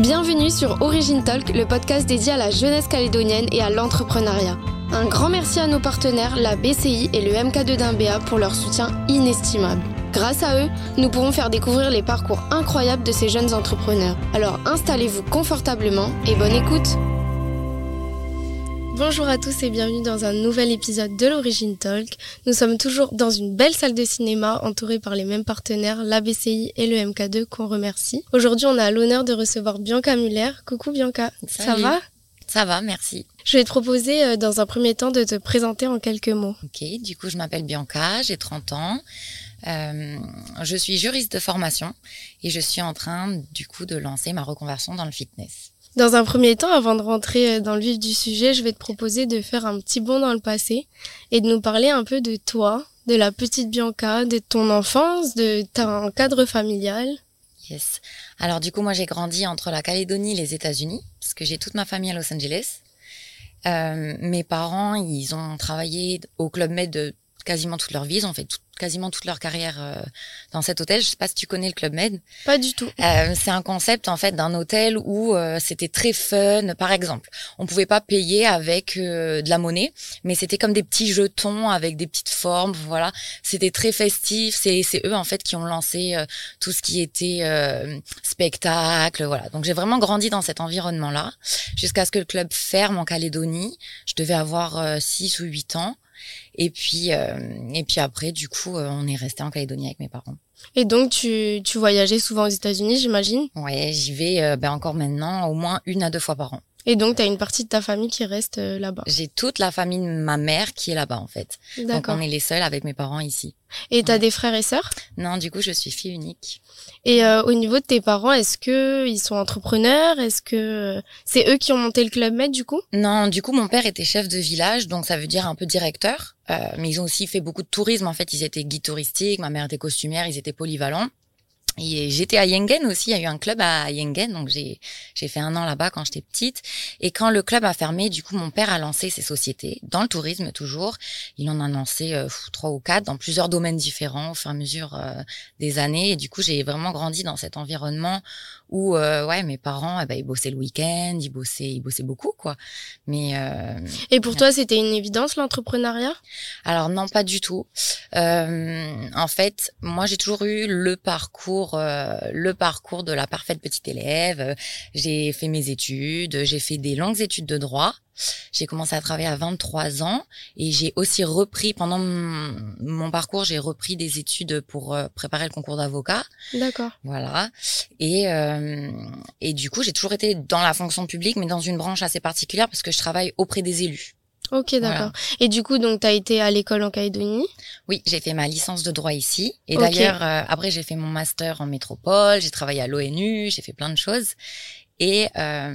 Bienvenue sur Origin Talk, le podcast dédié à la jeunesse calédonienne et à l'entrepreneuriat. Un grand merci à nos partenaires, la BCI et le MK2 d'Imbéa pour leur soutien inestimable. Grâce à eux, nous pourrons faire découvrir les parcours incroyables de ces jeunes entrepreneurs. Alors installez-vous confortablement et bonne écoute Bonjour à tous et bienvenue dans un nouvel épisode de l'Origine Talk. Nous sommes toujours dans une belle salle de cinéma entourée par les mêmes partenaires, l'ABCI et le MK2 qu'on remercie. Aujourd'hui, on a l'honneur de recevoir Bianca Muller. Coucou Bianca, ça va? Ça va, merci. Je vais te proposer euh, dans un premier temps de te présenter en quelques mots. Ok, du coup, je m'appelle Bianca, j'ai 30 ans. Euh, je suis juriste de formation et je suis en train du coup de lancer ma reconversion dans le fitness. Dans un premier temps, avant de rentrer euh, dans le vif du sujet, je vais te proposer de faire un petit bond dans le passé et de nous parler un peu de toi, de la petite Bianca, de ton enfance, de ton cadre familial. Yes. Alors du coup, moi j'ai grandi entre la Calédonie et les États-Unis, parce que j'ai toute ma famille à Los Angeles. Euh, mes parents, ils ont travaillé au Club Med quasiment toute leur vie, ils ont fait quasiment toute leur carrière euh, dans cet hôtel. Je sais pas si tu connais le Club Med. Pas du tout. Euh, c'est un concept en fait d'un hôtel où euh, c'était très fun. Par exemple, on pouvait pas payer avec euh, de la monnaie, mais c'était comme des petits jetons avec des petites formes. Voilà, c'était très festif. C'est c'est eux en fait qui ont lancé tout ce qui était spectacle. Voilà, donc j'ai vraiment grandi dans cet environnement là jusqu'à ce que le club ferme en Calédonie. Je devais avoir 6 ou 8 ans. Et puis, euh, et puis après, du coup, euh, on est resté en Calédonie avec mes parents. Et donc, tu, tu voyageais souvent aux États-Unis, j'imagine? Ouais, j'y vais euh, ben encore maintenant au moins une à deux fois par an. Et donc, tu as une partie de ta famille qui reste là-bas J'ai toute la famille de ma mère qui est là-bas, en fait. Donc, on est les seuls avec mes parents ici. Et tu as des frères et sœurs? Non, du coup, je suis fille unique. Et euh, au niveau de tes parents, est-ce que ils sont entrepreneurs? Est-ce que c'est eux qui ont monté le club Med du coup? Non, du coup mon père était chef de village, donc ça veut dire un peu directeur. Euh, mais ils ont aussi fait beaucoup de tourisme. En fait, ils étaient guides touristiques. Ma mère était costumière. Ils étaient polyvalents. Et j'étais à Yengen aussi, il y a eu un club à Yengen, donc j'ai j'ai fait un an là-bas quand j'étais petite. Et quand le club a fermé, du coup mon père a lancé ses sociétés dans le tourisme toujours. Il en a lancé euh, trois ou quatre dans plusieurs domaines différents au fur et à mesure euh, des années. Et du coup j'ai vraiment grandi dans cet environnement où euh, ouais mes parents eh ben, ils bossaient le week-end, ils bossaient ils bossaient beaucoup quoi. Mais et pour toi c'était une évidence l'entrepreneuriat? Alors non pas du tout. en fait moi j'ai toujours eu le parcours euh, le parcours de la parfaite petite élève. J'ai fait mes études, j'ai fait des longues études de droit. J'ai commencé à travailler à 23 ans et j'ai aussi repris pendant mon, parcours, j'ai repris des études pour euh, préparer le concours d'avocat. D'accord. Voilà. Et euh, et du coup, j'ai toujours été dans la fonction publique mais dans une branche assez particulière parce que je travaille auprès des élus. Ok, d'accord. Et du coup, donc, tu as été à l'école en Calédonie? Oui, j'ai fait ma licence de droit ici. Et d'ailleurs, euh, après, j'ai fait mon master en métropole, j'ai travaillé à l'ONU, j'ai fait plein de choses. Et euh,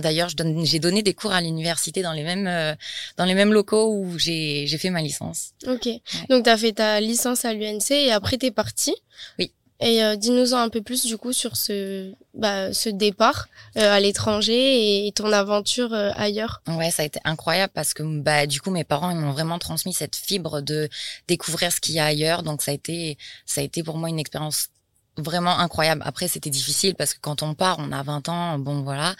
d'ailleurs, j'ai donné des cours à l'université dans les mêmes euh, dans les mêmes locaux où j'ai fait ma licence. Ok. Donc, tu as fait ta licence à l'UNC et après, tu es partie? Oui. Et euh, dis-nous un peu plus du coup sur ce, bah, ce départ euh, à l'étranger et ton aventure euh, ailleurs. Ouais, ça a été incroyable parce que bah du coup mes parents ils m'ont vraiment transmis cette fibre de découvrir ce qu'il y a ailleurs. Donc ça a été ça a été pour moi une expérience vraiment incroyable. Après, c'était difficile parce que quand on part, on a 20 ans, bon voilà.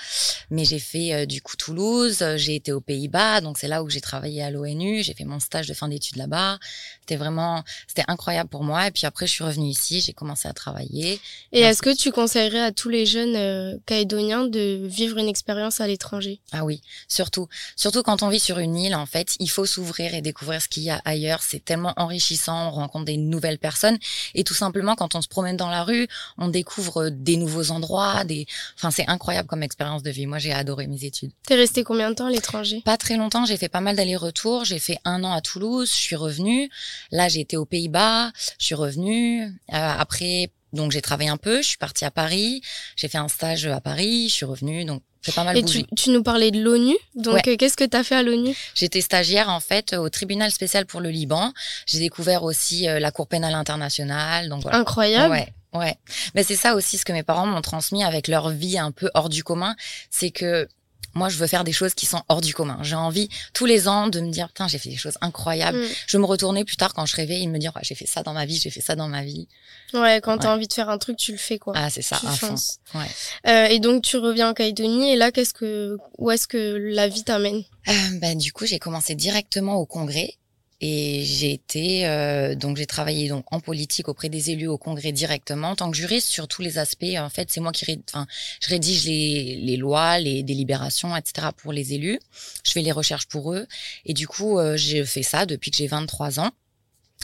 Mais j'ai fait euh, du coup Toulouse, j'ai été aux Pays-Bas, donc c'est là où j'ai travaillé à l'ONU, j'ai fait mon stage de fin d'études là-bas. C'était vraiment, c'était incroyable pour moi. Et puis après, je suis revenue ici, j'ai commencé à travailler. Et est-ce que tu conseillerais à tous les jeunes euh, calédoniens de vivre une expérience à l'étranger? Ah oui, surtout, surtout quand on vit sur une île, en fait, il faut s'ouvrir et découvrir ce qu'il y a ailleurs. C'est tellement enrichissant, on rencontre des nouvelles personnes et tout simplement quand on se promène dans la rue on découvre des nouveaux endroits, des, enfin c'est incroyable comme expérience de vie. Moi j'ai adoré mes études. T'es resté combien de temps à l'étranger? Pas très longtemps. J'ai fait pas mal d'allers-retours. J'ai fait un an à Toulouse. Je suis revenue. Là j'ai été aux Pays-Bas. Je suis revenue. Euh, après donc j'ai travaillé un peu, je suis partie à Paris, j'ai fait un stage à Paris, je suis revenue, donc j'ai pas mal Et Tu, tu, nous parlais de l'ONU, donc euh, qu'est-ce que tu as fait à l'ONU? J'étais stagiaire en fait au tribunal spécial pour le Liban. J'ai découvert aussi euh, la Cour pénale internationale, donc voilà. Incroyable. Ouais. Ouais, mais c'est ça aussi ce que mes parents m'ont transmis avec leur vie un peu hors du commun, c'est que moi, je veux faire des choses qui sont hors du commun. J'ai envie tous les ans de me dire, putain, j'ai fait des choses incroyables. Mm. Je me retournais plus tard quand je rêvais et me dire, j'ai fait ça dans ma vie, j'ai fait ça dans ma vie. Ouais, quand tu t'as envie de faire un truc, tu le fais, quoi. Ah, c'est ça, à fond. Ouais. Euh, et donc, tu reviens en Calédonie et là, qu'est-ce que, où est-ce que la vie t'amène? Euh, bah, du coup, j'ai commencé directement au congrès et j'ai été euh, donc j'ai travaillé donc en politique auprès des élus au Congrès directement en tant que juriste sur tous les aspects. En fait, c'est moi qui enfin je rédige les, les lois, les délibérations, etc. pour les élus. Je fais les recherches pour eux et du coup euh, j'ai fait ça depuis que j'ai 23 ans.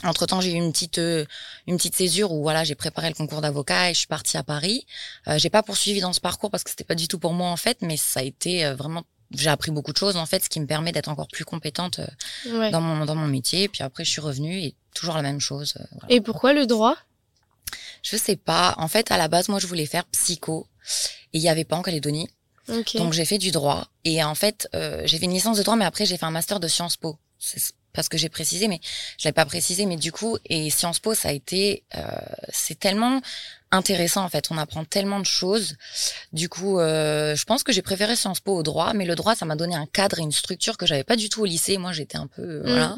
Entre temps, j'ai eu une petite euh, une petite césure où voilà, j'ai préparé le concours d'avocat et je suis partie à Paris. Euh, j'ai pas poursuivi dans ce parcours parce que c'était pas du tout pour moi en fait, mais ça a été vraiment j'ai appris beaucoup de choses en fait, ce qui me permet d'être encore plus compétente euh, dans mon dans mon métier. Puis après, je suis revenue et toujours la même chose. Euh, et pourquoi le droit? Je sais pas. En fait, à la base, moi, je voulais faire psycho et il y avait pas en Calédonie. Donc j'ai fait du droit et en fait, euh, j'ai fait une licence de droit, mais après j'ai fait un master de Sciences Po. C'est parce que j'ai précisé, mais je l'avais pas précisé. Mais du coup, et Sciences Po, ça a été, euh, c'est tellement intéressant en fait. On apprend tellement de choses. Du coup, euh, je pense que j'ai préféré Sciences Po au droit, mais le droit, ça m'a donné un cadre et une structure que j'avais pas du tout au lycée. Moi, j'étais un peu euh, mmh. voilà.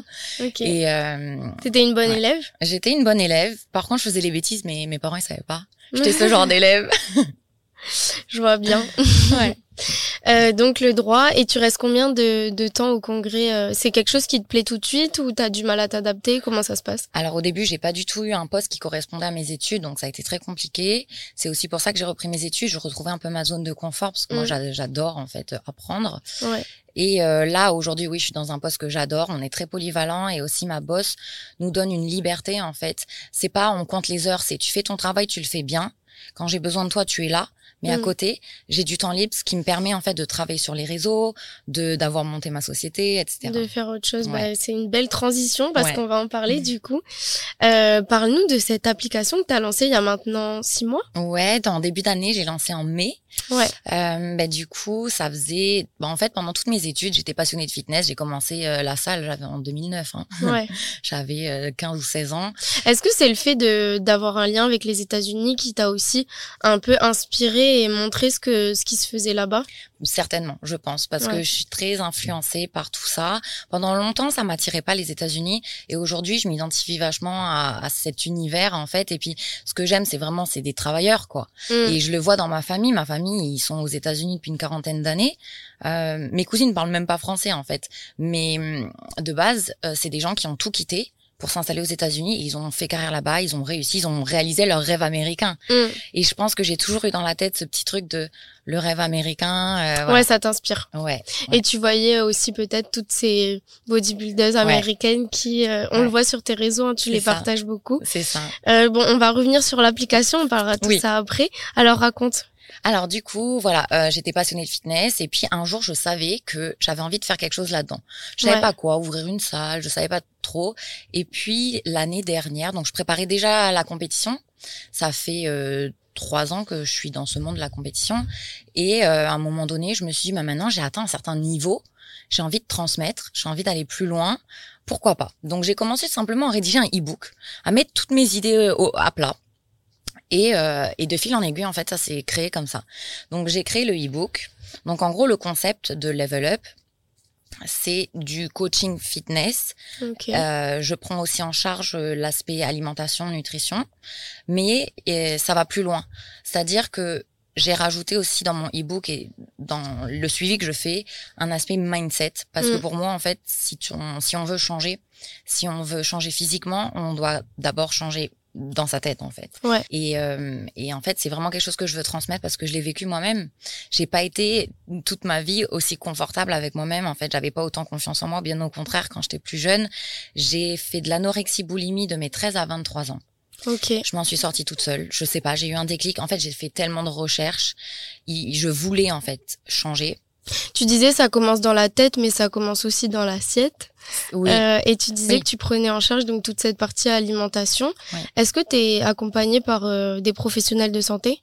Et euh, t'étais une bonne élève? J'étais une bonne élève. Par contre, je faisais les bêtises, mais mes parents ils savaient pas. J'étais ce genre d'élève. je vois bien. ouais. Euh, donc le droit, et tu restes combien de, de temps au congrès euh, C'est quelque chose qui te plaît tout de suite ou tu as du mal à t'adapter? Comment ça se passe? Alors au début, j'ai pas du tout eu un poste qui correspondait à mes études, donc ça a été très compliqué. C'est aussi pour ça que j'ai repris mes études. Je retrouvais un peu ma zone de confort parce que moi mm. j'adore en fait apprendre. Ouais. Et euh, là aujourd'hui, oui, je suis dans un poste que j'adore. On est très polyvalent et aussi ma boss nous donne une liberté en fait. C'est pas on compte les heures, c'est tu fais ton travail, tu le fais bien. Quand j'ai besoin de toi, tu es là. Mais à mm. côté, j'ai du temps libre, ce qui me permet en fait de travailler sur les réseaux, de d'avoir monté ma société, etc. De faire autre chose. Bah, c'est une belle transition parce qu'on va en parler mm. du coup. Euh, Parle-nous de cette application que tu as lancée il y a maintenant six mois. Ouais, dans début d'année, j'ai lancé en mai. Ouais. Euh, bah, du coup, ça faisait. Bah, en fait, pendant toutes mes études, j'étais passionnée de fitness. J'ai commencé euh, la salle, j'avais en 2009. Hein. Ouais. j'avais euh, 15 ou 16 ans. Est-ce que c'est le fait de d'avoir un lien avec les États-Unis qui t'a aussi un peu inspiré et montré ce que ce qui se faisait là-bas? Certainement, je pense, parce que je suis très influencée par tout ça. Pendant longtemps, ça m'attirait pas les États-Unis, et aujourd'hui, je m'identifie vachement à, à, cet univers en fait. Et puis, ce que j'aime, c'est vraiment c'est des travailleurs, quoi. Mm. Et je le vois dans ma famille. Ma famille, ils sont aux États-Unis depuis une quarantaine d'années. Euh, mes cousines parlent même pas français en fait, mais mm, de base, euh, c'est des gens qui ont tout quitté pour s'installer aux États-Unis. Ils ont fait carrière là-bas, ils ont réussi, ils ont réalisé leur rêve américain. Mm. Et je pense que j'ai toujours eu dans la tête ce petit truc de le rêve américain. Euh, ouais, ça t'inspire. Ouais, Et tu voyais aussi peut-être toutes ces bodybuilders américaines qui, euh, on le voit sur tes réseaux, hein, tu les partages beaucoup. C'est ça. Euh, bon, on va revenir sur l'application, on parlera de tout ça après. Alors raconte. Alors du coup, voilà, euh, j'étais passionnée de fitness et puis un jour, je savais que j'avais envie de faire quelque chose là-dedans. Je savais pas quoi, ouvrir une salle, je savais pas trop. Et puis l'année dernière, donc je préparais déjà la compétition. Ça fait euh, trois ans que je suis dans ce monde de la compétition et euh, à un moment donné, je me suis dit, bah, maintenant j'ai atteint un certain niveau, j'ai envie de transmettre, j'ai envie d'aller plus loin. Pourquoi pas? Donc j'ai commencé simplement à rédiger un e-book, à mettre toutes mes idées à plat et, euh, et de fil en aiguille, en fait, ça s'est créé comme ça. Donc j'ai créé le e-book. Donc en gros, le concept de Level Up, c'est du coaching fitness. Euh, je prends aussi en charge l'aspect alimentation, nutrition, mais ça va plus loin. C'est-à-dire que j'ai rajouté aussi dans mon e-book et dans le suivi que je fais un aspect mindset parce que mm. pour moi en fait si on, si on veut changer si on veut changer physiquement on doit d'abord changer dans sa tête en fait. Ouais. Et, euh, et en fait, c'est vraiment quelque chose que je veux transmettre parce que je l'ai vécu moi-même. J'ai pas été toute ma vie aussi confortable avec moi-même. En fait, j'avais pas autant confiance en moi. Bien au contraire, quand j'étais plus jeune, j'ai fait de l'anorexie boulimie de mes 13 à 23 ans. Ok. Je m'en suis sortie toute seule. Je sais pas, j'ai eu un déclic. En fait, j'ai fait tellement de recherches. Je voulais en fait changer. Tu disais ça commence dans la tête, mais ça commence aussi dans l'assiette. Oui. Euh, et tu disais que tu prenais en charge donc toute cette partie alimentation. Est-ce que tu es accompagnée par euh, des professionnels de santé?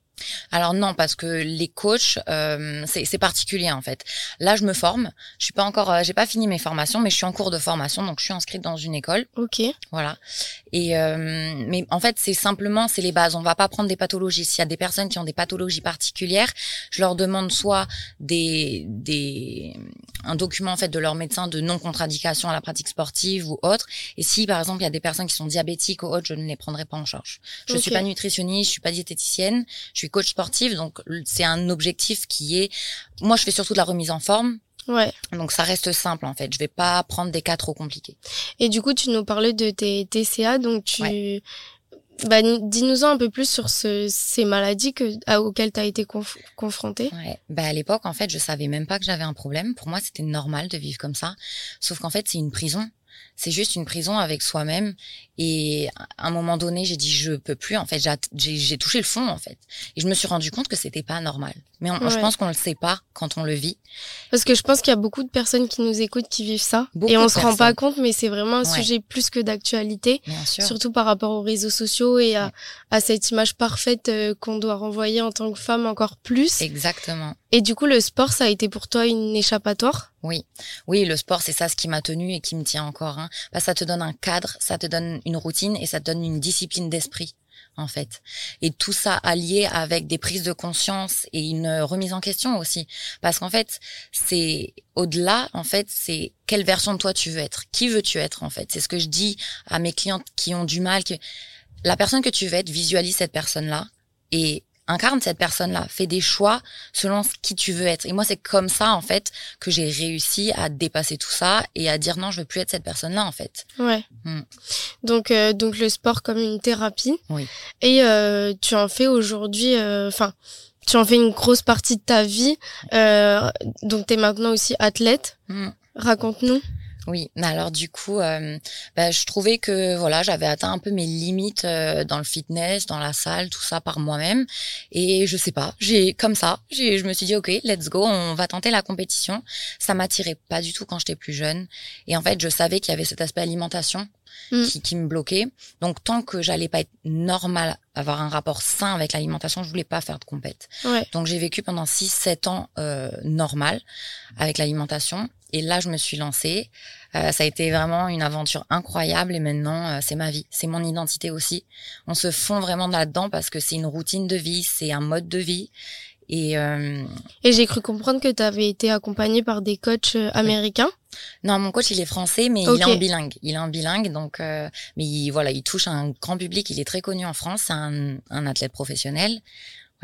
Alors non, parce que les coachs, euh, c'est particulier en fait. Là, je me forme. Je suis pas encore, euh, j'ai pas fini mes formations, mais je suis en cours de formation, donc je suis inscrite dans une école. Ok. Voilà. Et euh, mais en fait, c'est simplement, c'est les bases. On va pas prendre des pathologies. S'il y a des personnes qui ont des pathologies particulières, je leur demande soit des des un document en fait de leur médecin de non contradiction à la pratique sportive ou autre. Et si par exemple il y a des personnes qui sont diabétiques ou autres, je ne les prendrai pas en charge. Je ne suis pas nutritionniste, je suis pas diététicienne, je suis coach sportif, donc c'est un objectif qui est. Moi, je fais surtout de la remise en forme. Ouais. Donc ça reste simple en fait. Je vais pas prendre des cas trop compliqués. Et du coup, tu nous parlais de tes TCA, donc tu. Bah, dis-nous-en un peu plus sur ce, ces maladies que, à, auxquelles tu as été conf confrontée. Ouais. Bah, à l'époque, en fait, je savais même pas que j'avais un problème. Pour moi, c'était normal de vivre comme ça. Sauf qu'en fait, c'est une prison c'est juste une prison avec soi-même. Et à un moment donné, j'ai dit je peux plus. En fait, j'ai touché le fond en fait, et je me suis rendu compte que c'était pas normal. Mais je pense qu'on le sait pas quand on le vit. Parce que je pense qu'il y a beaucoup de personnes qui nous écoutent qui vivent ça, et on se rend pas compte. Mais c'est vraiment un sujet plus que d'actualité, surtout par rapport aux réseaux sociaux et à, à cette image parfaite euh, qu'on doit renvoyer en tant que femme encore plus. Exactement. Et du coup, le sport, ça a été pour toi une échappatoire? Oui, oui, le sport, c'est ça ce qui m'a tenu et qui me tient encore. Hein. Bah, ça te donne un cadre, ça te donne une routine et ça te donne une discipline d'esprit en fait. Et tout ça allié avec des prises de conscience et une remise en question aussi. Parce qu'en fait, c'est au-delà, en fait, c'est quelle version de toi tu veux être. Qui veux-tu être, en fait? C'est ce que je dis à mes clientes qui ont du mal. Que la personne que tu veux être, visualise cette personne-là et incarne cette personne-là, fais des choix selon ce qui tu veux être. Et moi, c'est comme ça, en fait, que j'ai réussi à dépasser tout ça et à dire non, je veux plus être cette personne-là, en fait. Ouais. Hmm. Donc, euh, donc le sport comme une thérapie. Oui. Et euh, tu en fais aujourd'hui, euh, enfin, tu en fais une grosse partie de ta vie. donc, tu es maintenant aussi athlète. Hmm. Raconte-nous. Oui, mais alors du coup, euh, bah, je trouvais que voilà, j'avais atteint un peu mes limites euh, dans le fitness, dans la salle, tout ça par moi-même. Et je sais pas, j'ai comme ça, j'ai, je me suis dit ok, let's go, on va tenter la compétition. Ça m'attirait pas du tout quand j'étais plus jeune. Et en fait, je savais qu'il y avait cet aspect alimentation mm. qui, qui, me bloquait. Donc tant que j'allais pas être normal, avoir un rapport sain avec l'alimentation, je voulais pas faire de compète. Ouais. Donc j'ai vécu pendant 6-7 ans euh, normal avec l'alimentation. Et là, je me suis lancée. Euh, ça a été vraiment une aventure incroyable et maintenant, euh, c'est ma vie, c'est mon identité aussi. On se fond vraiment là-dedans parce que c'est une routine de vie, c'est un mode de vie. Et, euh... et j'ai cru comprendre que tu avais été accompagnée par des coachs euh, américains. Non, mon coach il est français, mais il est en bilingue. Il est en bilingue, donc mais il, voilà, il touche un grand public. Il est très connu en France. C'est un, un athlète professionnel.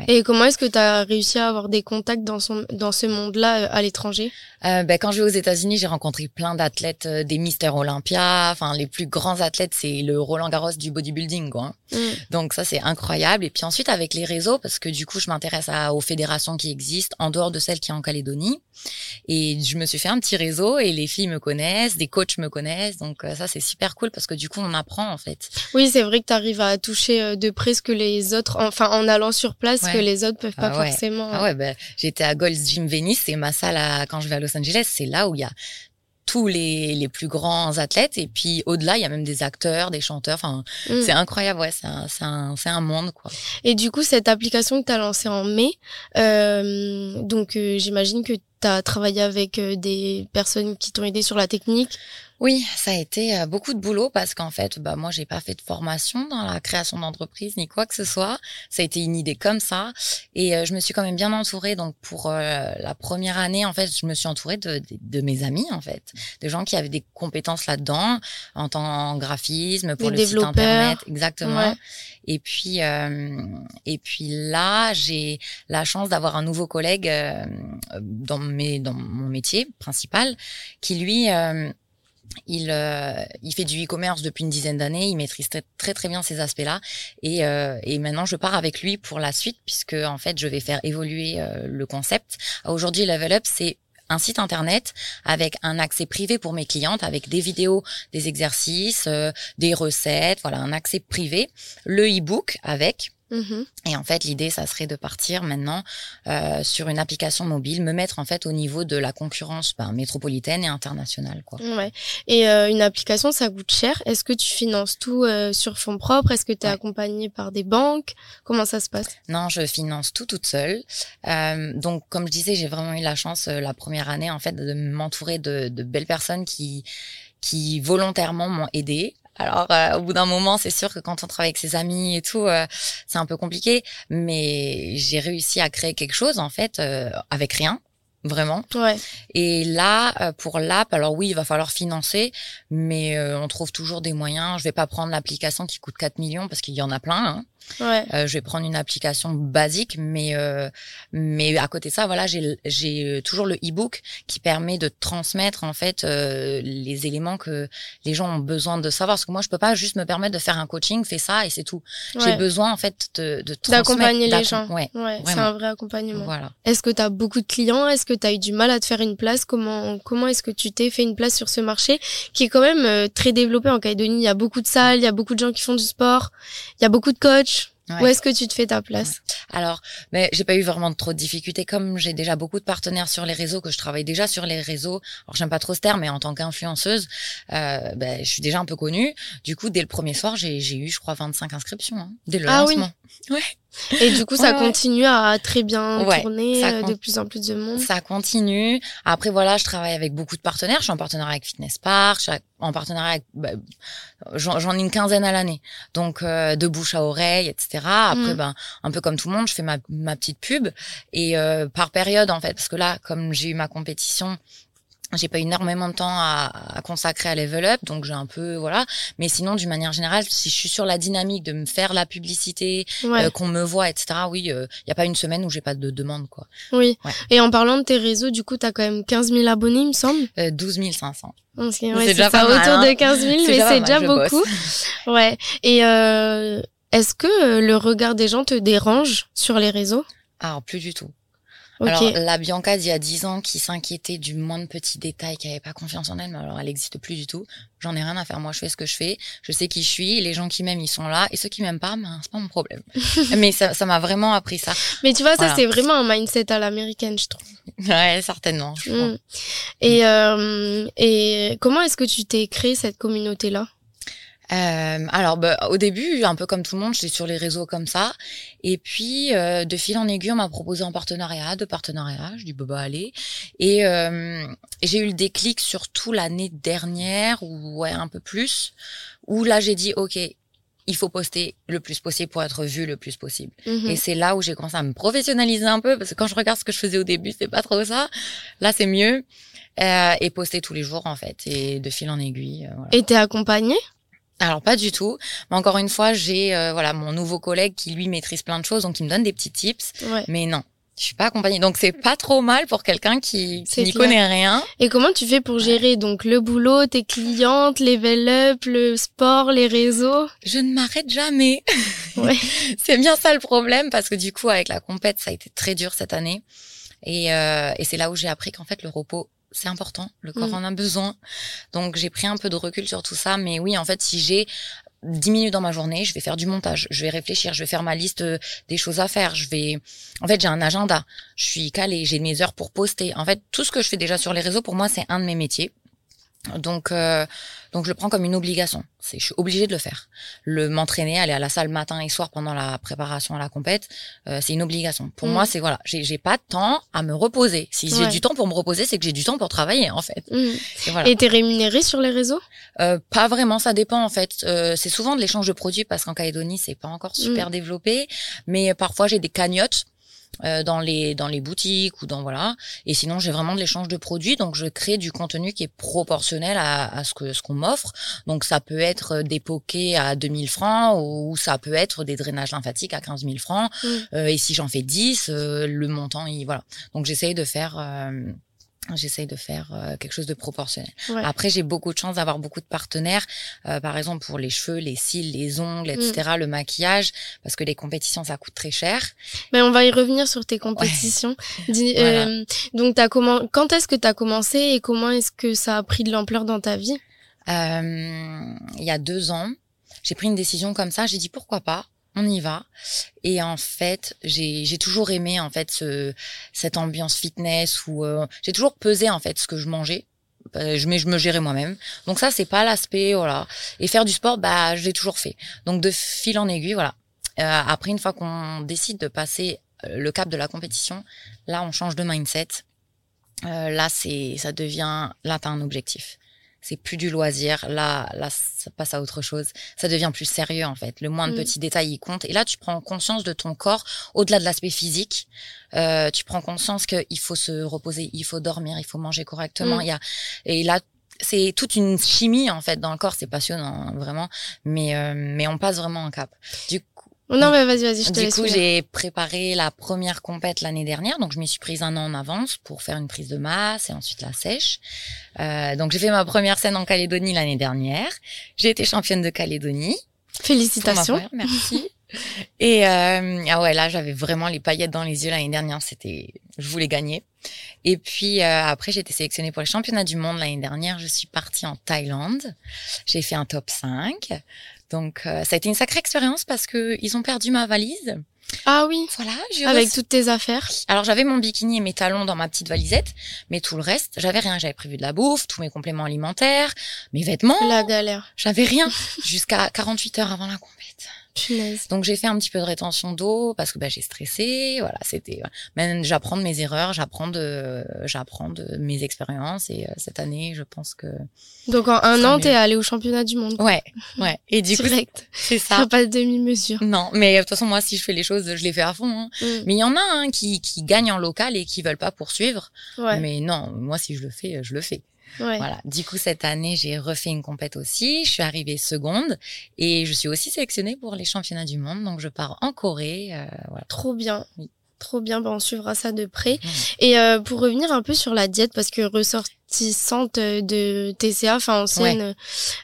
Et comment est-ce que tu as réussi à avoir des contacts dans, son, dans ce monde-là euh, à l'étranger? Euh, ben, Quand je vais aux États-Unis, j'ai rencontré plein d'athlètes, euh, des Mister Olympia. Enfin, les plus grands athlètes, c'est le Roland Garros du bodybuilding. Quoi, hein. mm. Donc ça, c'est incroyable. Et puis ensuite, avec les réseaux, parce que du coup, je m'intéresse aux fédérations qui existent, en dehors de celles qui sont en Calédonie. Et je me suis fait un petit réseau et les filles me connaissent, des coachs me connaissent. Donc euh, ça, c'est super cool parce que du coup, on apprend en fait. Oui, c'est vrai que tu arrives à toucher de près ce que les autres, enfin en allant sur place, que les autres peuvent pas ah forcément. Ah ouais, ben, j'étais à Gold's Gym Venice, c'est ma salle à, quand je vais à Los Angeles, c'est là où il y a tous les, les plus grands athlètes. Et puis au-delà il y a même des acteurs des chanteurs. Enfin mm. c'est incroyable. Ouais c'est un, un, un, monde quoi. Et du coup cette application que tu as lancée en mai euh, donc euh, j'imagine que tu as travaillé avec euh, des personnes qui t'ont aidé sur la technique? Oui, ça a été euh, beaucoup de boulot parce qu'en fait, bah moi, j'ai pas fait de formation dans la création d'entreprise ni quoi que ce soit. Ça a été une idée comme ça, et euh, je me suis quand même bien entourée. Donc pour euh, la première année, en fait, je me suis entourée de, de, mes amis, en fait, de gens qui avaient des compétences là-dedans, en tant que graphisme, pour le site internet, exactement. Et puis, et puis là, j'ai la chance d'avoir un nouveau collègue dans mes dans mon métier principal, qui lui il, euh, il fait du e-commerce depuis une dizaine d'années, il maîtrise très, très bien ces aspects-là et, euh, et maintenant je pars avec lui pour la suite puisque en fait je vais faire évoluer euh, le concept. Aujourd'hui Level Up c'est un site internet avec un accès privé pour mes clientes, avec des vidéos, des exercices, des recettes, voilà, un accès privé. Le e-book avec Mhm. Et en fait, l'idée, ça serait de partir maintenant euh, sur une application mobile, me mettre en fait au niveau de la concurrence ben, métropolitaine et internationale. Quoi. Ouais. Et euh, une application, ça coûte cher. Est-ce que tu finances tout euh, sur fonds propres? Est-ce que tu es accompagné par des banques? Comment ça se passe? Non, je finance tout toute seule. Donc, comme je disais, j'ai vraiment eu la chance la première année en fait de m'entourer de, de belles personnes qui qui volontairement m'ont aidé alors, euh, au bout d'un moment, c'est sûr que quand on travaille avec ses amis et tout, euh, c'est un peu compliqué. Mais j'ai réussi à créer quelque chose, en fait, euh, avec rien, vraiment. Ouais. Et là, pour l'app, alors oui, il va falloir financer, mais on trouve toujours des moyens. Je vais pas prendre l'application qui coûte 4 millions parce qu'il y en a plein. Hein. Ouais. Euh, je vais prendre une application basique, mais euh, mais à côté de ça, voilà, j'ai j'ai toujours le e-book qui permet de transmettre en fait euh, les éléments que les gens ont besoin de savoir. Parce que moi, je peux pas juste me permettre de faire un coaching, fais ça et c'est tout. J'ai besoin en fait de, de d'accompagner les gens. Ouais, ouais c'est un vrai accompagnement. Voilà. Est-ce que tu as beaucoup de clients? Est-ce que tu as eu du mal à te faire une place? Comment comment est-ce que tu t'es fait une place sur ce marché qui est quand même euh, très développé en Calédonie? Il y a beaucoup de salles, il y a beaucoup de gens qui font du sport, il y a beaucoup de coachs. Où est-ce que tu te fais ta place? Alors, mais j'ai pas eu vraiment trop de difficultés comme j'ai déjà beaucoup de partenaires sur les réseaux que je travaille déjà sur les réseaux. Alors j'aime pas trop ce terme, mais en tant qu'influenceuse, euh, ben, je suis déjà un peu connue. Du coup, dès le premier soir, j'ai eu, je crois, 25 inscriptions hein, dès le ah lancement. Oui. Ouais. Et du coup, ça continue à très bien tourner, euh, de plus en plus de monde. Ça continue. Après, voilà, je travaille avec beaucoup de partenaires. Je suis en partenariat avec Fitness Park, je suis en partenariat avec, bah, j'en ai une quinzaine à l'année. Donc, euh, de bouche à oreille, etc. Après, mm. ben, un peu comme tout le monde, je fais ma, ma petite pub. Et euh, par période, en fait, parce que là, comme j'ai eu ma compétition, j'ai pas énormément de temps à, à, consacrer à level up donc j'ai un peu voilà. Mais sinon d'une manière générale si je suis sur la dynamique de me faire la publicité euh, qu'on me voit etc oui il euh, y a pas une semaine où j'ai pas de demande quoi. Oui. Et en parlant de tes réseaux du coup tu as quand même 15 000 abonnés il me semble? Euh, 12 500 c'est déjà pas autour de 15 000 mais c'est déjà beaucoup. ouais. Et euh, est-ce que le regard des gens te dérange sur les réseaux? Alors plus du tout alors, la Bianca d'il y a 10 ans qui s'inquiétait du moins de petits détails, qui avait pas confiance en elle, mais alors elle n'existe plus du tout. J'en ai rien à faire. Moi, je fais ce que je fais. Je sais qui je suis. Les gens qui m'aiment, ils sont là. Et ceux qui m'aiment pas, ben, c'est pas mon problème. mais ça, ça m'a vraiment appris ça. Mais tu vois, ça, c'est vraiment un mindset à l'américaine, je trouve. Ouais, certainement. Je mm. Et, euh, et comment est-ce que tu t'es créé cette communauté-là? Euh, alors, bah, au début, un peu comme tout le monde, j'étais sur les réseaux comme ça. Et puis, euh, de fil en aiguille, on m'a proposé un partenariat, de partenariat. Je dis, bah, bah allez. Et, euh, j'ai eu le déclic surtout l'année dernière, ou ouais, un peu plus, où là, j'ai dit, OK, il faut poster le plus possible pour être vu le plus possible. Mhm. Et c'est là où j'ai commencé à me professionnaliser un peu, parce que quand je regarde ce que je faisais au début, c'est pas trop ça. Là, c'est mieux. Euh, et poster tous les jours, en fait, et de fil en aiguille. Voilà. Et t'es accompagnée? Alors pas du tout, mais encore une fois, j'ai euh, voilà mon nouveau collègue qui lui maîtrise plein de choses, donc il me donne des petits tips. Mais non, je suis pas accompagnée, donc c'est pas trop mal pour quelqu'un qui, n'y connaît rien. Et comment tu fais pour gérer donc le boulot, tes clientes, les up, le sport, les réseaux? Je ne m'arrête jamais. Ouais. c'est bien ça le problème parce que du coup avec la compète ça a été très dur cette année et, euh, et c'est là où j'ai appris qu'en fait le repos c'est important, le corps mm. en a besoin. Donc j'ai pris un peu de recul sur tout ça, mais oui, en fait, si j'ai 10 minutes dans ma journée, je vais faire du montage, je vais réfléchir, je vais faire ma liste euh, des choses à faire, je vais en fait, j'ai un agenda, je suis calée, j'ai mes heures pour poster. En fait, tout ce que je fais déjà sur les réseaux pour moi, c'est un de mes métiers. Donc, euh, donc je le prends comme une obligation. C'est, je suis obligée de le faire. Le m'entraîner, aller à la salle matin et soir pendant la préparation à la compète, euh, c'est une obligation. Pour mm. moi, c'est voilà, j'ai, j'ai pas de temps à me reposer. Si j'ai du temps pour me reposer, c'est que j'ai du temps pour travailler en fait. Mm. Et, voilà. et t'es rémunérée sur les réseaux? Euh, Pas vraiment, ça dépend en fait. Euh, c'est souvent de l'échange de produits parce qu'en Calédonie, c'est pas encore super mm. développé, mais parfois j'ai des cagnottes euh, dans les dans les boutiques ou dans voilà. Et sinon j'ai vraiment de l'échange de produits. Donc je crée du contenu qui est proportionnel à, à ce que ce qu'on m'offre. Donc ça peut être des pokés à 2000 francs ou ça peut être des drainages lymphatiques à 15 000 francs. Mmh. euh, et si j'en fais 10 euh, le montant il voilà. Donc j'essaye de faire J'essaye de faire euh, quelque chose de proportionnel. Après, j'ai beaucoup de chance d'avoir beaucoup de partenaires, euh, par exemple pour les cheveux, les cils, les ongles, etc., mm. le maquillage, parce que les compétitions ça coûte très cher. Mais on va y revenir sur tes compétitions. euh, donc, as comment Quand est-ce que tu as commencé et comment est-ce que ça a pris de l'ampleur dans ta vie? Euh, Il y a deux ans, j'ai pris une décision comme ça. J'ai dit pourquoi pas on y va. Et en fait, j'ai j'ai toujours aimé en fait ce cette ambiance fitness où euh, j'ai toujours pesé en fait ce que je mangeais. Euh, je mais je me gérais moi-même. Donc ça c'est pas l'aspect voilà. Et faire du sport bah je l'ai toujours fait. Donc de fil en aiguille voilà. Euh, après une fois qu'on décide de passer euh, le cap de la compétition, là on change de mindset. Euh, là c'est ça devient là t'as un objectif c'est plus du loisir. Là, là, ça passe à autre chose. Ça devient plus sérieux en fait. Le moindre Mm. petit détail y compte. Et là, tu prends conscience de ton corps au-delà de l'aspect physique. Euh, tu prends conscience qu'il faut se reposer, il faut dormir, il faut manger correctement. Mm. Il y a et là. C'est toute une chimie en fait dans le corps, c'est passionnant hein, vraiment, mais euh, mais on passe vraiment un cap. Du non, mais vas-y, vas-y, je te du coup, j'ai préparé la première compète l'année dernière, donc je m'y suis prise un an en avance pour faire une prise de masse et ensuite la sèche. Euh, donc j'ai fait ma première scène en Calédonie l'année dernière. J'ai été championne de Calédonie. Félicitations. première, merci. Et euh, ah ouais, là j'avais vraiment les paillettes dans les yeux l'année dernière. C'était, je voulais gagner. Et puis euh, après j'ai été sélectionnée pour les championnats du monde l'année dernière. Je suis partie en Thaïlande. J'ai fait un top 5. Donc euh, ça a été une sacrée expérience parce que ils ont perdu ma valise. Ah oui, Voilà, avec reçu- toutes tes affaires. Alors j'avais mon bikini et mes talons dans ma petite valisette, mais tout le reste, j'avais rien. J'avais prévu de la bouffe, tous mes compléments alimentaires, mes vêtements. La galère. J'avais rien jusqu'à 48 heures avant la compète. Punaise. Donc j'ai fait un petit peu de rétention d'eau parce que bah, j'ai stressé. Voilà, c'était. Même j'apprends de mes erreurs, j'apprends de, j'apprends de mes expériences et euh, cette année, je pense que. Donc en un an, t'es allé au championnat du monde. Ouais, ouais. Et du coup, Direct. c'est Ça ça. pas de demi-mesure. Non, mais de toute façon moi, si je fais les choses, je les fais à fond. hein. Mm. Mais il y en a hein, qui qui gagnent en local et qui veulent pas poursuivre. Ouais, Mais non, moi si je le fais, je le fais. Ouais. Voilà. Du coup, cette année, j'ai refait une compète aussi. Je suis arrivée seconde et je suis aussi sélectionnée pour les championnats du monde. Donc, je pars en Corée. euh, voilà. Trop bien. Oui. Trop bien, ben, on suivra ça de près. Et euh, pour revenir un peu sur la diète, parce que ressortissante euh, de TCA, enfin ancienne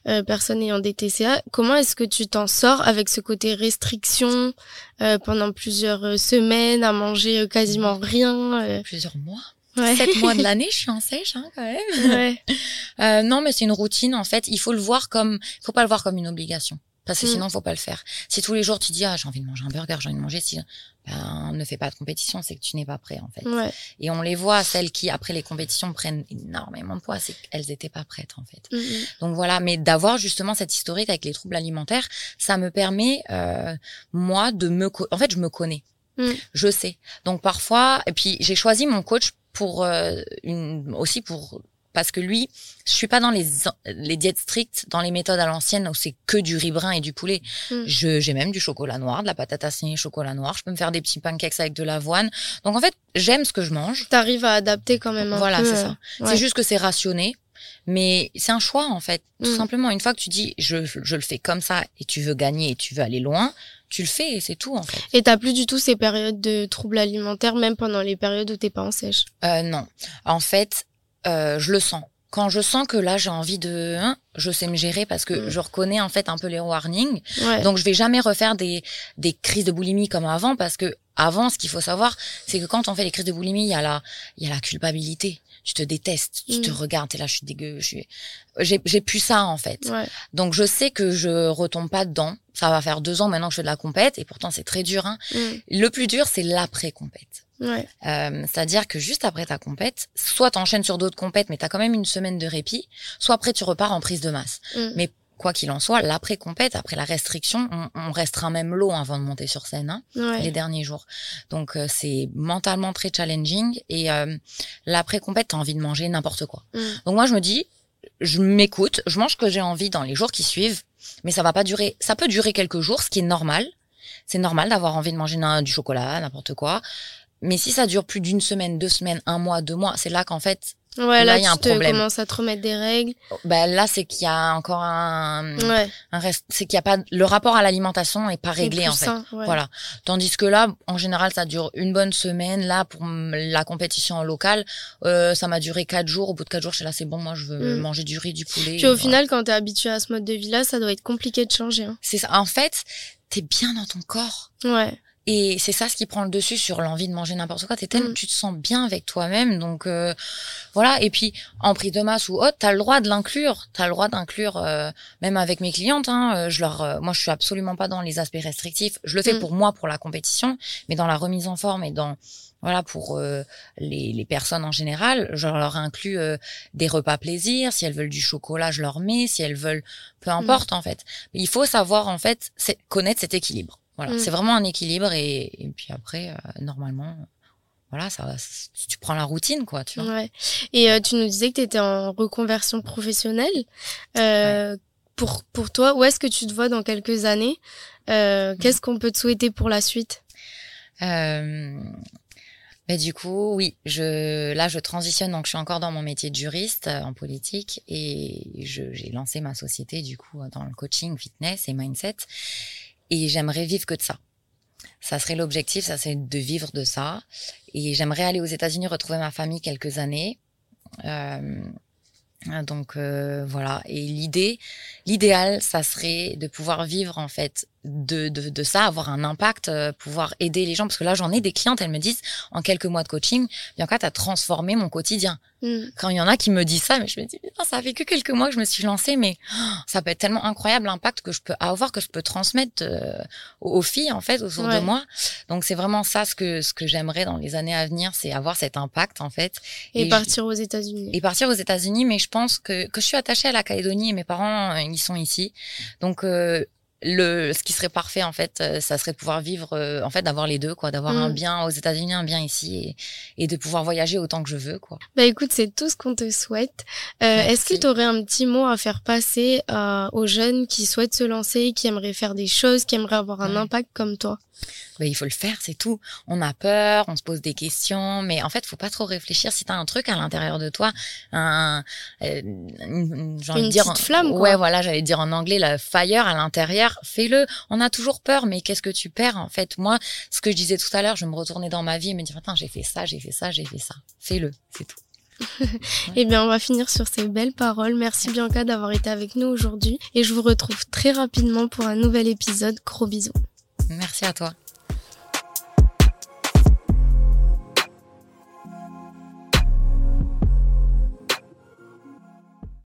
euh, personne ayant des TCA, comment est-ce que tu t'en sors avec ce côté restriction euh, pendant plusieurs euh, semaines à manger euh, quasiment rien euh, Plusieurs mois. Ouais. Sept mois de l'année, je suis en sèche, hein, quand même. ouais. Euh, non, mais c'est une routine, en fait. Il faut le voir comme, faut pas le voir comme une obligation. Parce que Mm. sinon, faut pas le faire. Si tous les jours tu dis, ah, j'ai envie de manger un burger, j'ai envie de manger si, ben, ne fais pas de compétition, c'est que tu n'es pas prêt, en fait. Ouais. Et on les voit, celles qui, après les compétitions, prennent énormément de poids, c'est qu'elles étaient pas prêtes, en fait. Mhm. Donc voilà, mais d'avoir justement cette historique avec les troubles alimentaires, ça me permet euh, moi de me, en fait, je me connais, Mm. je sais. Donc parfois, et puis j'ai choisi mon coach pour euh, une aussi pour parce que lui, je suis pas dans les les diètes strictes, dans les méthodes à l'ancienne où c'est que du riz brun et du poulet. Mm. Je j'ai même du chocolat noir, de la patate assaisonnée chocolat noir. Je peux me faire des petits pancakes avec de l'avoine. Donc en fait, j'aime ce que je mange. T'arrives à adapter quand même un Voilà, c'est euh, ça. ouais. C'est juste que c'est rationné. Mais c'est un choix en fait, tout Mm. simplement. Une fois que tu dis je, je le fais comme ça et tu veux gagner et tu veux aller loin, tu le fais et c'est tout en fait. Et t'as plus du tout ces périodes de troubles alimentaires, même pendant les périodes où t'es pas en sèche? Euh, non, en fait, euh, je le sens. Quand je sens que là j'ai envie de, hein, je sais me gérer parce que Mm. je reconnais en fait un peu les warnings. Ouais. Donc je vais jamais refaire des des crises de boulimie comme avant parce que avant ce qu'il faut savoir c'est que quand on fait les crises de boulimie il y a la il y a la culpabilité. Tu te détestes, tu te regardes, t'es là, je suis dégueu, je suis. J'ai j'ai plus ça en fait. ouais. Donc je sais que je retombe pas dedans. Ça va faire deux ans maintenant que je fais de la compète et pourtant c'est très dur. Hein. Mm. Le plus dur c'est l'après compète. Ouais. Euh, C'est-à-dire que juste après ta compète, soit t'enchaînes sur d'autres compètes mais t'as quand même une semaine de répit, soit après tu repars en prise de masse. Mm. Mais quoi qu'il en soit, l'après compète, après la restriction, on, on restera même l'eau avant de monter sur scène. Hein Ouais. les derniers jours. Donc euh, c'est mentalement très challenging et euh, l'après compète t'as envie de manger n'importe quoi. Mm. Donc moi je me dis je m'écoute, je mange ce que j'ai envie dans les jours qui suivent, mais ça va pas durer. Ça peut durer quelques jours, ce qui est normal. C'est normal d'avoir envie de manger du chocolat, n'importe quoi. Mais si ça dure plus d'une semaine, deux semaines, un mois, deux mois, c'est là qu'en fait, Ouais, Là, là, il y a un tu problème. commences à te remettre des règles. ben là c'est qu'il y a encore un, Ouais. un reste, c'est qu'il y a pas le rapport à l'alimentation est pas réglé en fait. sain, ouais. Voilà. Tandis que là, en général, ça dure une bonne semaine. Là, pour la compétition en local, euh, ça m'a duré quatre jours. Au bout de quatre jours, je suis là, c'est bon, moi, je veux Mm. manger du riz, du poulet. Puis au Voilà. final, quand t'es habitué à ce mode de vie-là, ça doit être compliqué de changer. Hein. c'est ça. En fait, t'es bien dans ton corps. Ouais. Et c'est ça ce qui prend le dessus sur l'envie de manger n'importe quoi. T'es tellement, mm. tu te sens bien avec toi-même, donc euh, voilà. Et puis en prix de masse ou autre, t'as le droit de l'inclure. T'as le droit d'inclure, euh, même avec mes clientes. Hein, euh, je leur, moi, je suis absolument pas dans les aspects restrictifs. Je le fais mm. pour moi, pour la compétition, mais dans la remise en forme et dans voilà pour les, les, personnes en général je leur inclus des repas plaisir si elles veulent du chocolat je leur mets si elles veulent peu mm. importe en fait il faut savoir en fait connaître cet équilibre voilà, mm. c'est vraiment un équilibre et, puis après, euh, normalement, voilà, ça, tu prends la routine, quoi, tu vois. Ouais. Et euh, tu nous disais que tu étais en reconversion professionnelle. Euh, pour, pour toi, où est-ce que tu te vois dans quelques années? Qu'est-ce qu'on peut te souhaiter pour la suite? Bah, du coup, oui, je, là, je transitionne, donc je suis encore dans mon métier de juriste en politique et j'ai lancé ma société, du coup, dans le coaching, fitness et mindset. Et j'aimerais vivre que de ça. Ça serait l'objectif, ça c'est de vivre de ça. Et j'aimerais aller aux États-Unis retrouver ma famille quelques années. Euh, donc euh, voilà. Et l'idée, l'idéal, ça serait de pouvoir vivre en fait de, de, de, ça, avoir un impact, euh, pouvoir aider les gens. Parce que là, j'en ai des clientes, elles me disent, en quelques mois de coaching, Bianca, tu as transformé mon quotidien. Mm. Quand il y en a qui me disent ça, mais je me dis, ça fait que quelques mois que je me suis lancée, mais oh, ça peut être tellement incroyable l'impact que je peux avoir, que je peux transmettre euh, aux filles, en fait, autour de moi. Donc, c'est vraiment ça ce que, ce que j'aimerais dans les années à venir, c'est avoir cet impact, en fait. Et, partir aux États-Unis. Et partir aux États-Unis, mais je pense que, que je suis attachée à la Calédonie et mes parents, euh, ils sont ici. Donc, le ce qui serait parfait en fait euh, ça serait de pouvoir vivre euh, en fait d'avoir les deux quoi d'avoir un mm. bien aux États-Unis un bien ici et, de pouvoir voyager autant que je veux quoi bah écoute c'est tout ce qu'on te souhaite euh, est-ce que tu aurais un petit mot à faire passer aux jeunes qui souhaitent se lancer qui aimeraient faire des choses qui aimeraient avoir un impact comme toi? Ben, il faut le faire, c'est tout. On a peur, on se pose des questions, mais en fait, faut pas trop réfléchir. Si tu as un truc à l'intérieur de toi, un, euh, une, dire, petite flamme, quoi. ouais, voilà, j'allais dire en anglais, la fire à l'intérieur, fais-le. On a toujours peur, mais qu'est-ce que tu perds en fait? Moi, ce que je disais tout à l'heure, je me retournais dans ma vie et me dire, attends, j'ai fait ça, j'ai fait ça, j'ai fait ça. Fais-le, c'est tout. Eh bien, on va finir sur ces belles paroles. Merci Bianca d'avoir été avec nous aujourd'hui et je vous retrouve très rapidement pour un nouvel épisode. Gros bisous. Merci à toi.